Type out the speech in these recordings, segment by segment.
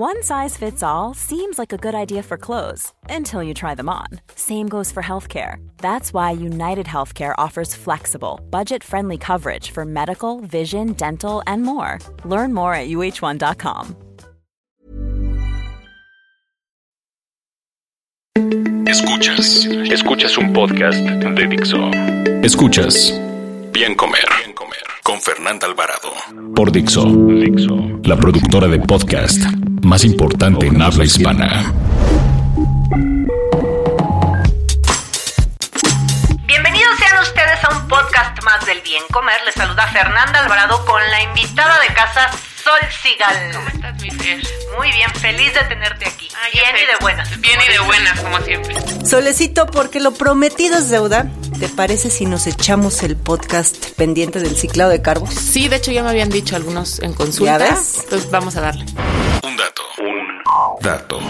One size fits all seems like a good idea for clothes until you try them on. Same goes for healthcare. That's why United Healthcare offers flexible, budget friendly coverage for medical, vision, dental, and more. Learn more at uh1.com. Escuchas, escuchas un podcast de Dixo. Escuchas Bien Comer, Bien Comer con Fernanda Alvarado por Dixo, Dixo, la productora de podcast más importante en habla hispana. Bienvenidos sean ustedes a un podcast más del Bien Comer. Les saluda Fernanda Alvarado con la invitada de casa Sol Sigal. ¿Cómo estás, mi Fer? Muy bien, feliz de tenerte aquí. Ay, bien y de buenas. Bien y de buenas, como siempre. Solecito, porque lo prometido es deuda. ¿Te parece si nos echamos el podcast pendiente del ciclado de carbos? Sí, de hecho ya me habían dicho algunos en consulta. ¿Ya ves? Entonces vamos a darle. Un dato, un dato.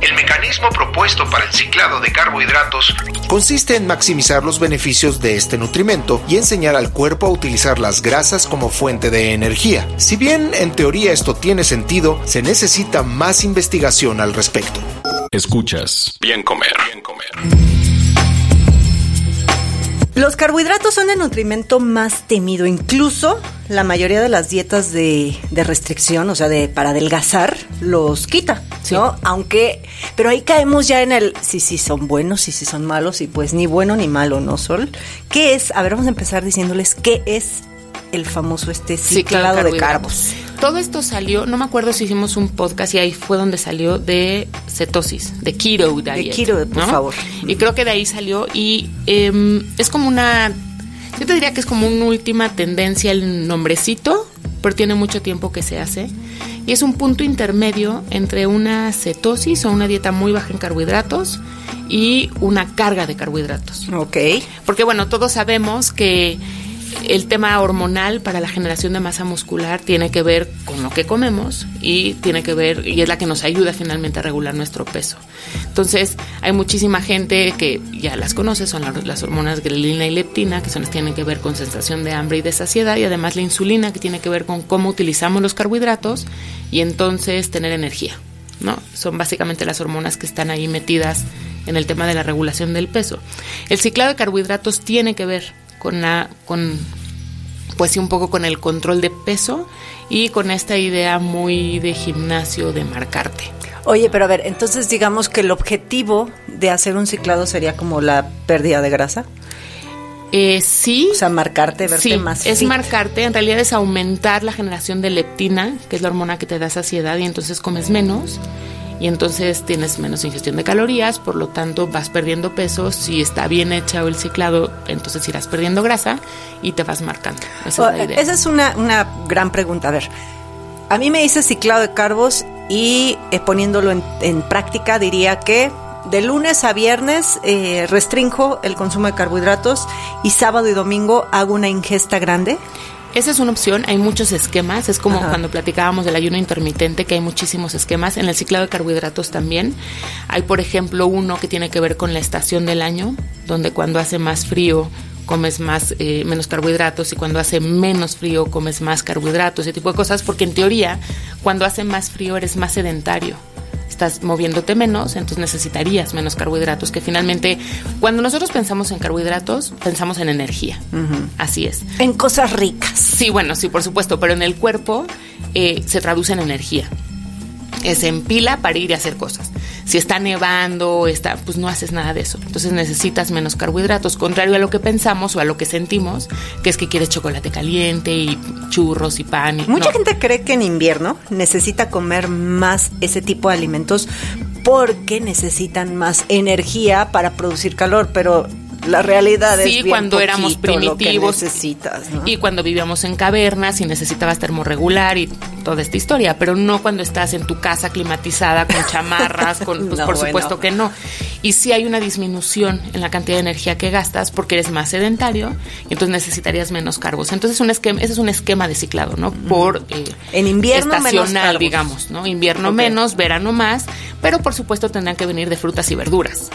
El mecanismo propuesto para el ciclado de carbohidratos consiste en maximizar los beneficios de este nutrimento y enseñar al cuerpo a utilizar las grasas como fuente de energía. Si bien en teoría esto tiene sentido, se necesita más investigación al respecto. Escuchas Bien Comer, Bien Comer. Los carbohidratos son el nutrimento más temido. Incluso la mayoría de las dietas de, de restricción, o sea, de para adelgazar, los quita, ¿no? Aunque, pero ahí caemos ya en el si sí son buenos, si sí son malos, y pues ni bueno ni malo, ¿no, Sol? ¿Qué es? A ver, vamos a empezar diciéndoles qué es el famoso este ciclado de carbos. Todo esto salió, no me acuerdo si hicimos un podcast y ahí fue donde salió de cetosis, de keto diet. keto, por favor. Y creo que de ahí salió y em, es como una, yo te diría que es como una última tendencia el nombrecito, pero tiene mucho tiempo que se hace. Y es un punto intermedio entre una cetosis o una dieta muy baja en carbohidratos y una carga de carbohidratos. Ok. Porque bueno, todos sabemos que el tema hormonal para la generación de masa muscular tiene que ver con lo que comemos y tiene que ver y es la que nos ayuda finalmente a regular nuestro peso. Entonces, hay muchísima gente que ya las conoce, son la- las hormonas grelina y leptina, que son las que tienen que ver con sensación de hambre y de saciedad y además la insulina que tiene que ver con cómo utilizamos los carbohidratos y entonces tener energía. ¿no? Son básicamente las hormonas que están ahí metidas en el tema de la regulación del peso. El ciclado de carbohidratos tiene que ver con la, con, pues sí, un poco con el control de peso y con esta idea muy de gimnasio de marcarte. Oye, pero a ver, entonces digamos que el objetivo de hacer un ciclado sería como la pérdida de grasa. Eh, sí. O sea, marcarte, verte Sí, más es fit. marcarte, en realidad es aumentar la generación de leptina, que es la hormona que te da saciedad y entonces comes menos y entonces tienes menos ingestión de calorías, por lo tanto vas perdiendo peso, si está bien hecho el ciclado, entonces irás perdiendo grasa y te vas marcando. Esa es la idea. Esa es una, una gran pregunta. A ver, a mí me dice ciclado de carbos y eh, poniéndolo en, en práctica diría que de lunes a viernes eh, restringo el consumo de carbohidratos y sábado y domingo hago una ingesta grande. Esa es una opción, hay muchos esquemas, es como Ajá. cuando platicábamos del ayuno intermitente, que hay muchísimos esquemas. En el ciclado de carbohidratos también. Hay, por ejemplo, uno que tiene que ver con la estación del año, donde cuando hace más frío comes más eh, menos carbohidratos y cuando hace menos frío comes más carbohidratos, ese tipo de cosas, porque en teoría, cuando hace más frío eres más sedentario estás moviéndote menos, entonces necesitarías menos carbohidratos, que finalmente cuando nosotros pensamos en carbohidratos, pensamos en energía. Así es. En cosas ricas. Sí, bueno, sí, por supuesto, pero en el cuerpo eh, se traduce en energía. Es en pila para ir y hacer cosas. Si está nevando, está, pues no haces nada de eso. Entonces necesitas menos carbohidratos, contrario a lo que pensamos o a lo que sentimos, que es que quieres chocolate caliente y churros y pan. Y, Mucha no. gente cree que en invierno necesita comer más ese tipo de alimentos porque necesitan más energía para producir calor, pero la realidad es Sí, bien cuando éramos poquito primitivos. necesitas, ¿no? Y cuando vivíamos en cavernas y necesitabas termorregular y toda esta historia, pero no cuando estás en tu casa climatizada con chamarras, con, pues No, por bueno. supuesto que no. Y sí hay una disminución en la cantidad de energía que gastas porque eres más sedentario y entonces necesitarías menos carbos. Entonces un esquema, ese es un esquema de ciclado, ¿no? Por eh, En invierno menos estacional, carbos. digamos, ¿no? Invierno menos, verano más, pero por supuesto tendrán que venir de frutas y verduras.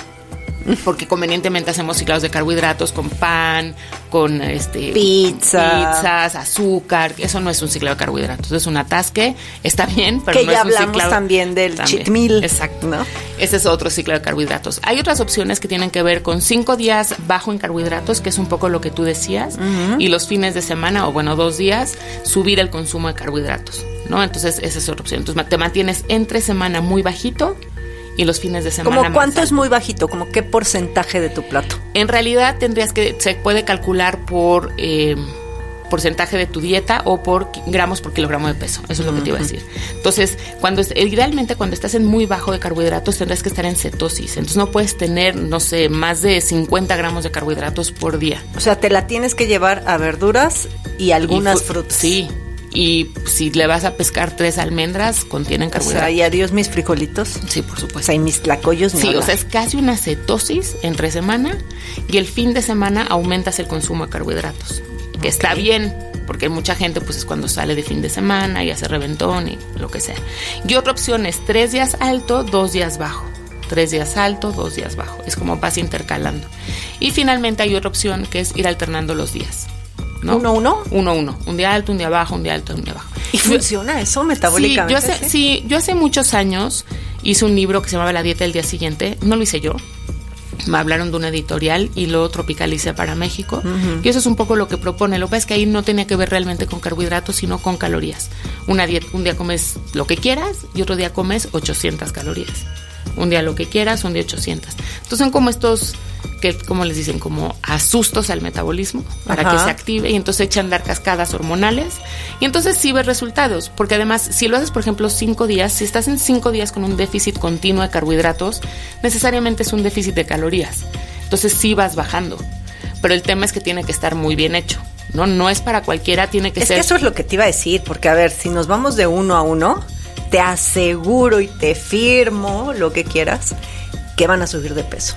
Porque convenientemente hacemos ciclados de carbohidratos con pan, con este Pizza. pizzas, azúcar. Eso no es un ciclado de carbohidratos, es un atasque. Está bien, pero Que no ya es un hablamos ciclado- también del También, cheat meal, Exacto. ¿no? Ese es otro ciclo de carbohidratos. Hay otras opciones que tienen que ver con cinco días bajo en carbohidratos, que es un poco lo que tú decías, y los fines de semana, o bueno, dos días, subir el consumo de carbohidratos, ¿no? Entonces, esa es otra opción. Entonces, te mantienes entre semana muy bajito y los fines de semana ¿Como más cuánto es muy bajito? ¿Como qué porcentaje de tu plato? En realidad tendrías que, se puede calcular por eh, porcentaje de tu dieta o por gramos por kilogramo de peso. Eso es lo que te iba a decir. Entonces, cuando es- idealmente cuando estás en muy bajo de carbohidratos tendrás que estar en cetosis. Entonces no puedes tener, no sé, más de 50 gramos de carbohidratos por día. O sea, te la tienes que llevar a verduras y algunas Y frutas. Sí. Y si le vas a pescar tres almendras, contienen O sea, carbohidratos. y adiós mis frijolitos. sí, por O supuesto. sea, y mis tlacoyos Sí, o sea, es casi una cetosis entre semana y el fin de semana aumentas el consumo de carbohidratos, que está bien, porque mucha gente pues es cuando sale de fin de semana y hace reventón y lo que sea. Y otra opción es tres días alto, dos días bajo. Tres días alto, dos días bajo. Es como vas intercalando. Y finalmente hay otra opción que es ir alternando los días. ¿No? ¿Uno, uno? Uno, uno. Un día alto, un día bajo, un día alto, un día bajo. ¿Y Yo- funciona eso Sí, metabólicamente? yo hace, sí, yo hace muchos años hice un libro que se llamaba La dieta del día siguiente. No lo hice yo. Me hablaron de una editorial y lo tropicalicé para México. Y eso es un poco lo que propone. Lo que pasa es que ahí no tenía que ver realmente con carbohidratos, sino con calorías. Una dieta, un día comes lo que quieras y otro día comes 800 calorías. Un día lo que quieras, un día 800. Entonces son como estos, que como les dicen, como asustos al metabolismo para que se active y entonces echan a andar cascadas hormonales y entonces sí ves resultados, porque además si lo haces por ejemplo cinco días, si estás en cinco días con un déficit continuo de carbohidratos, necesariamente es un déficit de calorías, entonces sí vas bajando, pero el tema es que tiene que estar muy bien hecho, ¿no? No es para cualquiera, tiene que Es ser... que eso es lo que te iba a decir, porque a ver, si nos vamos de uno a uno, te aseguro y te firmo lo que quieras que van a subir de peso.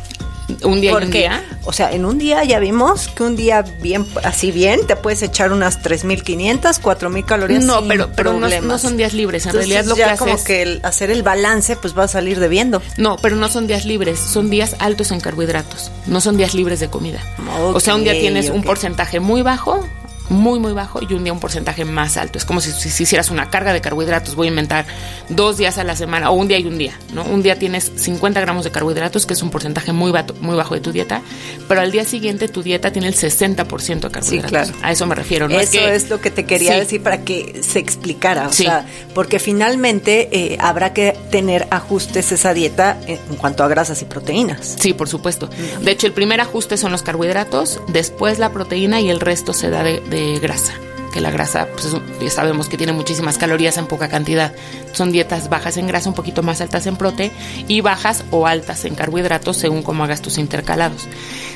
un día y un Porque, día. o sea, en un día ya vimos que un día bien, así bien, te puedes echar unas 3.500, 4.000 calorías No, sin pero, pero no, problemas. no son días libres. En Entonces, realidad lo ya que como haces... que el hacer el balance, pues va a salir debiendo. No, pero no son días libres, son días altos en carbohidratos, no son días libres de comida. o sea, un día tienes un porcentaje muy bajo, muy, muy bajo, y un día un porcentaje más alto. Es como si, si- si hicieras una carga de carbohidratos, voy a inventar dos días a la semana, o un día y un día, ¿no? Un día tienes 50 gramos de carbohidratos, que es un porcentaje muy, bato- muy bajo de tu dieta, pero al día siguiente tu dieta tiene el 60% de carbohidratos. claro. A eso me refiero, ¿no? Eso que- es lo que te quería Sí. decir para que se explicara. O Sí. sea, porque finalmente eh, habrá que tener ajustes esa dieta en en cuanto a grasas y proteínas. Sí, por supuesto. De hecho, el primer ajuste son los carbohidratos, después la proteína y el resto se da de, de grasa. Que la grasa, pues ya sabemos que tiene muchísimas calorías en poca cantidad. Son dietas bajas en grasa, un poquito más altas en prote y bajas o altas en carbohidratos según cómo hagas tus intercalados.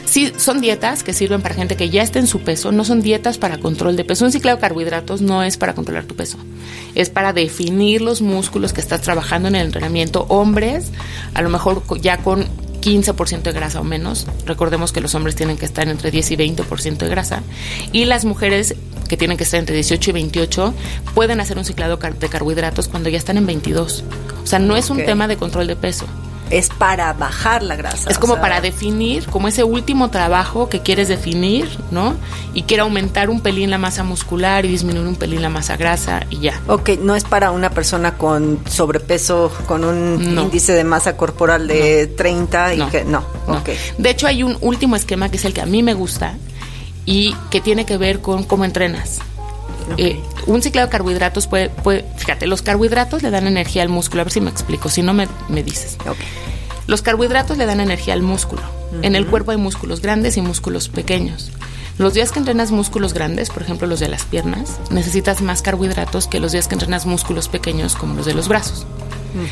Sí, son dietas que sirven para gente que ya está en su peso, no son dietas para control de peso. Un ciclado de carbohidratos no es para controlar tu peso, es para definir los músculos que estás trabajando en el entrenamiento. Hombres, a lo mejor ya con 15% de grasa o menos. Recordemos que los hombres tienen que estar entre 10 y 20% de grasa. Y las mujeres, que tienen que estar entre 18 y 28, pueden hacer un ciclado de carbohidratos cuando ya están en 22. O sea, no es un tema de control de peso. Es para bajar la grasa. Es como sea, para definir, como ese último trabajo que quieres definir, ¿no? Y quiere aumentar un pelín la masa muscular y disminuir un pelín la masa grasa y ya. Ok, no es para una persona con sobrepeso, con un No. índice de masa corporal de 30 y No, que no. no. Ok. De hecho, hay un último esquema que es el que a mí me gusta y que tiene que ver con cómo entrenas. Eh, un ciclado de carbohidratos puede, puede, fíjate, los carbohidratos le dan energía al músculo, a ver si me explico, si no me, me dices. Los carbohidratos le dan energía al músculo. En el cuerpo hay músculos grandes y músculos pequeños. Los días que entrenas músculos grandes, por ejemplo los de las piernas, necesitas más carbohidratos que los días que entrenas músculos pequeños como los de los brazos.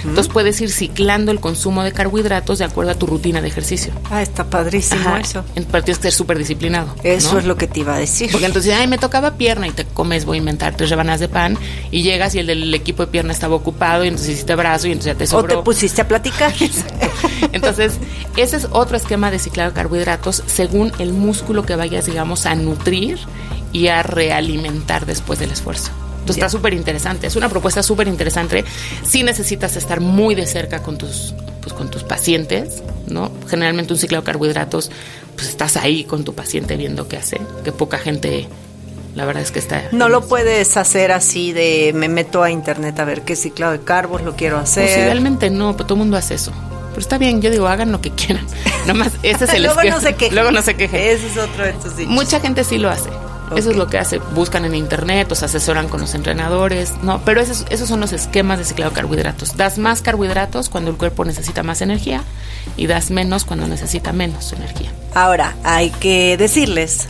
Entonces puedes ir ciclando el consumo de carbohidratos de acuerdo a tu rutina de ejercicio. Ah, está padrísimo Ajá. eso. En- Pero tienes que ser súper disciplinado. Eso ¿no? es lo que te iba a decir. Porque entonces, ay, me tocaba pierna y te comes, voy a inventar tres rebanadas de pan y llegas y el del equipo de pierna estaba ocupado y entonces hiciste brazo y entonces ya te o te sobró. pusiste a platicar. Entonces, ese es otro esquema de ciclado de carbohidratos según el músculo que vayas, digamos, a nutrir y a realimentar después del esfuerzo. Entonces Ya. está súper interesante, es una propuesta súper interesante. Sí necesitas estar muy de cerca con tus, pues, con tus pacientes, ¿no? Generalmente un ciclado de carbohidratos, pues estás ahí con tu paciente viendo qué hace, que poca gente la verdad es que está. No lo puedes hacer así de me meto a internet a ver qué ciclado de carbos lo quiero hacer. Pues realmente no, pero todo el mundo hace eso. Pero está bien, yo digo, hagan lo que quieran. Nomás, ese es el Luego no se quejen. Luego no se quejen. Ese es otro de estos dichos. Mucha gente sí lo hace. Eso es lo que hace. Buscan en internet, o se asesoran con los entrenadores. No, pero esos, esos son los esquemas de ciclado de carbohidratos. Das más carbohidratos cuando el cuerpo necesita más energía y das menos cuando necesita menos energía. Ahora, hay que decirles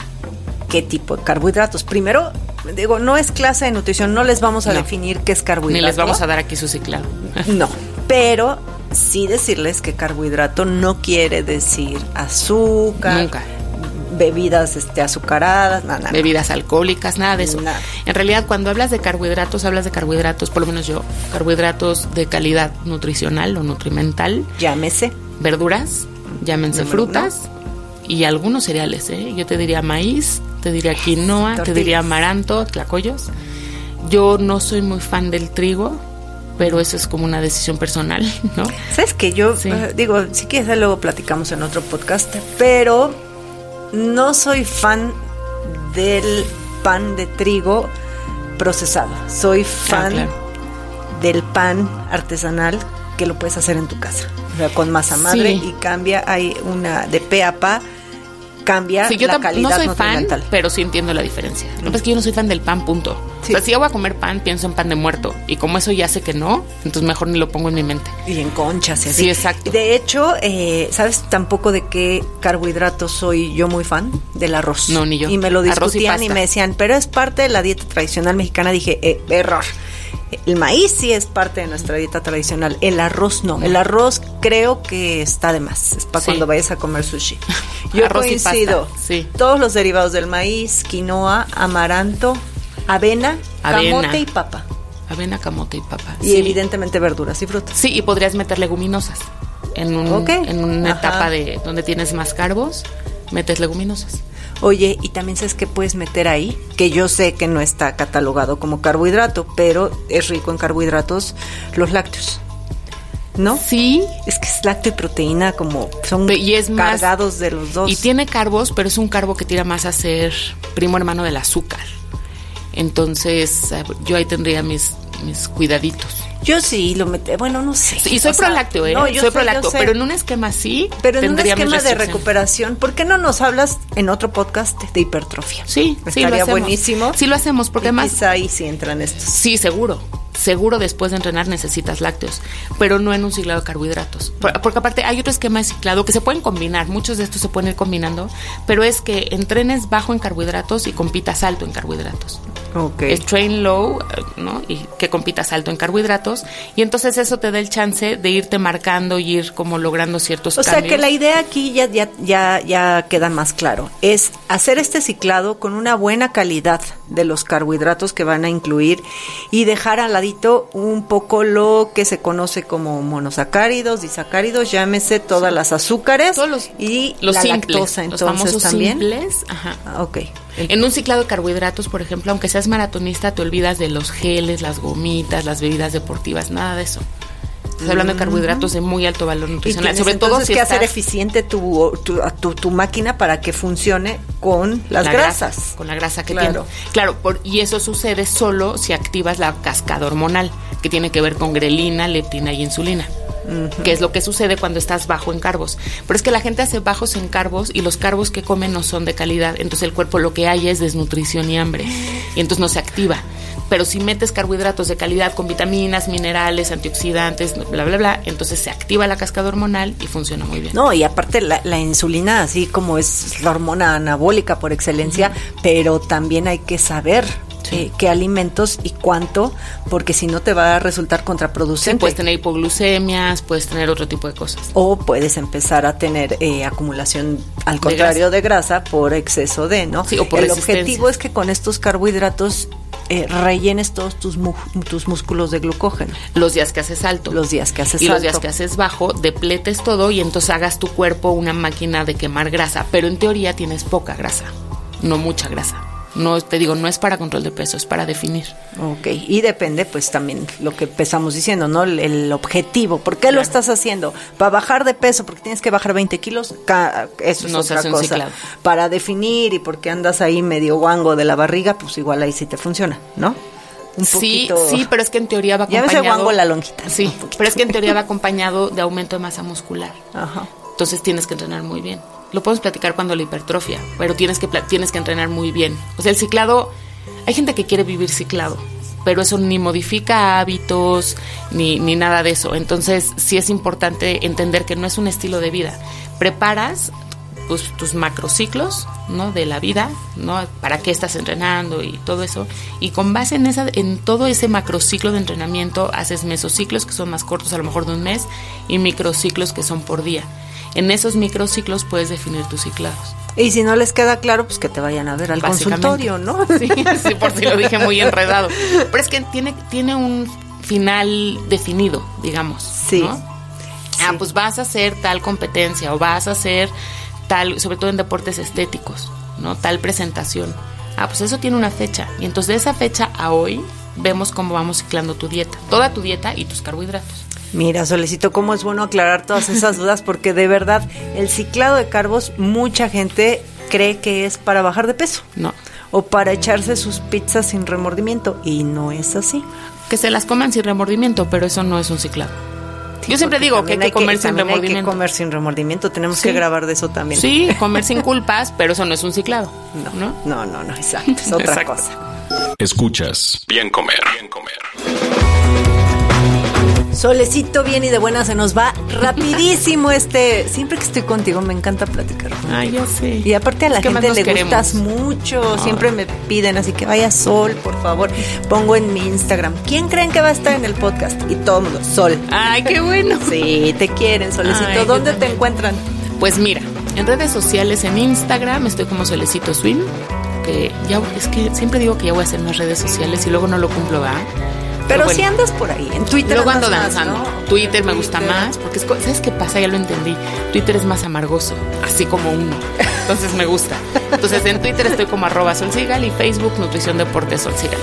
qué tipo de carbohidratos. Primero, digo, no es clase de nutrición, no les vamos a No. definir qué es carbohidrato. Ni les vamos a dar aquí su ciclado. No, pero sí decirles que carbohidrato no quiere decir azúcar, Nunca. Bebidas este, azucaradas, nada, nada. bebidas alcohólicas, nada de eso. Nada. En realidad, cuando hablas de carbohidratos, hablas de carbohidratos, por lo menos yo, carbohidratos de calidad nutricional o nutrimental, Llámese. verduras, llámense Número frutas y algunos cereales, ¿eh? Yo te diría maíz, te diría quinoa, te diría amaranto, tlacoyos. Yo no soy muy fan del trigo, pero eso es como una decisión personal, ¿no? ¿Sabes que Yo Sí. eh, digo, si quieres luego platicamos en otro podcast, pero no soy fan del pan de trigo procesado. Soy fan Ah, claro. del pan artesanal que lo puedes hacer en tu casa. O sea, con masa madre Sí. y cambia, hay una de pe a pa, cambia Sí, yo la calidad no soy fan, pero sí entiendo la diferencia. Lo que pasa es que yo no soy fan del pan, punto. Sí. O sea, si yo voy a comer pan, pienso en pan de muerto. Y como eso ya sé que no, entonces mejor ni lo pongo en mi mente. Y en conchas y así. Sí, exacto. De hecho, eh, ¿sabes tampoco de qué carbohidratos soy yo muy fan? Del arroz. No, ni yo. Y me lo y discutían y, pasta. me decían, pero es parte de la dieta tradicional mexicana. Dije, eh, error. El maíz sí es parte de nuestra dieta tradicional. El arroz no. El arroz creo que está de más. Es para Sí. cuando vayas a comer sushi. Yo Arroz y pasta, coincido. sí. Todos los derivados del maíz, quinoa, amaranto, avena, Avena. camote y papa. Avena, camote y papa. Y Sí. evidentemente verduras y frutas. Sí, y podrías meter leguminosas. En, un, en una Ajá. etapa de donde tienes más carbos, metes leguminosas. Oye, y también sabes que puedes meter ahí, que yo sé que no está catalogado como carbohidrato, pero es rico en carbohidratos los lácteos. ¿No? Sí, Es que es lácteo y proteína como son y es más- cargados de los dos. y tiene carbos, pero es un carbo que tira más a ser primo hermano del azúcar. Entonces, eh, yo ahí tendría mis, mis cuidaditos. Yo sí lo metí, bueno, no sé. Sí, y soy prolácteo, ¿eh? no, yo soy sé, prolácteo, pero en un esquema así, Pero en un esquema de recuperación, ¿por qué no nos hablas en otro podcast de hipertrofia? Sí, sí, lo Estaría hacemos. buenísimo. Sí, lo hacemos, porque Y además quizá ahí sí entran estos. Sí, seguro. Seguro después de entrenar necesitas lácteos, pero no en un ciclado de carbohidratos. Por- Porque aparte hay otro esquema de ciclado que se pueden combinar, muchos de estos se pueden ir combinando, pero es que entrenes bajo en carbohidratos y compitas alto en carbohidratos. Ok. Es train low, ¿no? Y que compitas alto en carbohidratos, y entonces eso te da el chance de irte marcando y ir como logrando ciertos O sea cambios. que la idea aquí ya, ya, ya, ya queda más claro. Es hacer este ciclado con una buena calidad de los carbohidratos que van a incluir y dejar al ladito un poco lo que se conoce como monosacáridos, disacáridos, llámese todas las azúcares Todos los, y los la simples, lactosa. los Entonces famosos también. simples, ajá. Ah, ok. En un ciclado de carbohidratos, por ejemplo, aunque seas maratonista, te olvidas de los geles, las gomitas, las bebidas deportivas, nada de eso. Estás hablando de carbohidratos de muy alto valor nutricional. Sobre todo si que hacer eficiente tu, tu, tu, tu máquina para que funcione con las la grasas. grasa, con la grasa que Claro. tiene. Claro, por- y eso sucede solo si activas la cascada hormonal, que tiene que ver con grelina, leptina y insulina. Que es lo que sucede cuando estás bajo en carbos. Pero es que la gente hace bajos en carbos y los carbos que comen no son de calidad. Entonces el cuerpo lo que hay es desnutrición y hambre. Y entonces no se activa. Pero si metes carbohidratos de calidad con vitaminas, minerales, antioxidantes, bla, bla, bla, entonces se activa la cascada hormonal y funciona muy bien. No, y aparte la, la insulina, así como es la hormona anabólica por excelencia, pero también hay que saber eh, qué alimentos y cuánto, porque si no te va a resultar Sí, contraproducente. puedes tener hipoglucemias, puedes tener otro tipo de cosas. o puedes empezar a tener eh, acumulación al contrario de grasa. por exceso de, ¿no? Sí, o por El objetivo es que con estos carbohidratos eh, rellenes todos tus, mu- tus músculos de glucógeno. Los días que haces alto. Los días que haces y los alto. días que haces bajo, depletes todo y entonces hagas tu cuerpo una máquina de quemar grasa. Pero en teoría tienes poca grasa, no mucha grasa. No te digo, no es para control de peso, es para definir. Ok, y depende pues también lo que empezamos diciendo, ¿no? El, objetivo, ¿por qué lo estás haciendo? ¿Para bajar de peso? Porque tienes que bajar 20 kilos, eso es otra cosa. Para definir y porque andas ahí medio guango de la barriga, pues igual ahí sí te funciona, ¿no? Un sí, sí, pero es que en teoría va acompañado. Ya guango la lonjita. Sí, pero es que en teoría va acompañado de aumento de masa muscular. Ajá. Entonces tienes que entrenar muy bien. Lo podemos platicar cuando la hipertrofia, pero tienes que, tienes que entrenar muy bien. O sea, el ciclado, hay gente que quiere vivir ciclado, pero eso ni modifica hábitos ni, ni nada de eso. Entonces sí es importante entender que no es un estilo de vida. Preparas pues, tus macrociclos ¿no? de la vida, ¿no? para qué estás entrenando y todo eso. Y con base en, esa, en todo ese macrociclo de entrenamiento, haces mesociclos que son más cortos, a lo mejor de un mes, y microciclos que son por día en esos microciclos puedes definir tus ciclados. Y si no les queda claro, pues que te vayan a ver al consultorio, ¿no? Sí, sí, por si lo dije muy enredado. Pero es que tiene, tiene un final definido, digamos. Sí. Ah, pues vas a hacer tal competencia o vas a hacer tal, sobre todo en deportes estéticos, ¿no? Tal presentación. Ah, pues eso tiene una fecha. Y entonces de esa fecha a hoy vemos cómo vamos ciclando tu dieta. Toda tu dieta y tus carbohidratos. Mira, Solecito, cómo es bueno aclarar todas esas dudas, porque de verdad el ciclado de carbos, mucha gente cree que es para bajar de peso. No. O para echarse sus pizzas sin remordimiento, y no es así. Que se las coman sin remordimiento, pero eso no es un ciclado. Yo siempre digo que hay que comer sin remordimiento. Hay que comer sin remordimiento, tenemos que grabar de eso también. Sí, comer sin culpas, pero eso no es un ciclado. No, no, no, no, exacto, es otra cosa. Escuchas, bien comer, bien comer. Solecito bien y de buena se nos va rapidísimo este. Siempre que estoy contigo me encanta platicar. Ay, ya sé. Y aparte a la gente le gustas mucho. Siempre me piden así que vaya Sol, por favor. Pongo en mi Instagram. ¿Quién creen que va a estar en el podcast? Y todo mundo, Sol. Ay, qué bueno. Sí, te quieren, Solecito. ¿Dónde te encuentran? Pues mira, en redes sociales, en Instagram, estoy como Solecito Swim. Que ya es que siempre digo que ya voy a hacer más redes sociales y luego no lo cumplo, ¿va? Pero, si andas por ahí, en Twitter. Luego ando danzando. Twitter me gusta más, porque ¿sabes qué pasa? Ya lo entendí. Twitter es más amargoso, así como uno. Entonces me gusta. Entonces en Twitter estoy como arroba solsigal y Facebook Nutrición Deporte Solsigal.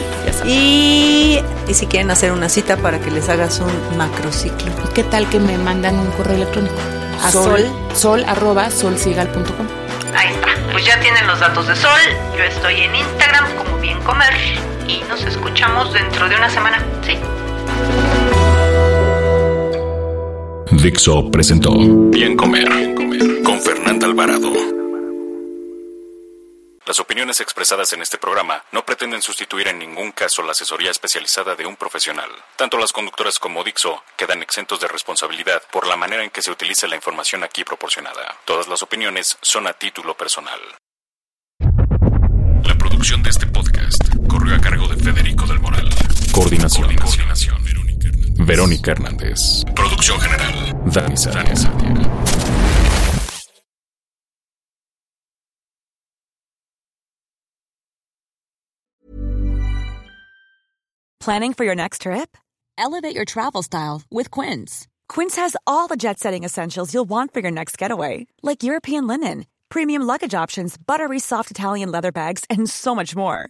Y, y si quieren hacer una cita para que les hagas un macrociclo. ¿Y qué tal que me mandan un correo electrónico? A sol, sol, arroba solsigal.com. Ahí está. Pues ya tienen los datos de Sol. Yo estoy en Instagram como Bien Comer y nos escuchamos dentro de una semana. Sí. Dixo presentó Bien Comer, con Fernanda Alvarado. Las opiniones expresadas en este programa no pretenden sustituir en ningún caso la asesoría especializada de un profesional. Tanto las conductoras como Dixo quedan exentos de responsabilidad por la manera en que se utiliza la información aquí proporcionada. Todas las opiniones son a título personal. La producción de este podcast corrió a cargo Federico del Moral. Coordinación. Coordinación. Verónica Hernández. Producción general. Dani Sánchez. Planning for your next trip? Elevate your travel style with Quince. Quince has all the jet setting essentials you'll want for your next getaway, like European linen premium luggage options, buttery soft Italian leather bags, and so much more.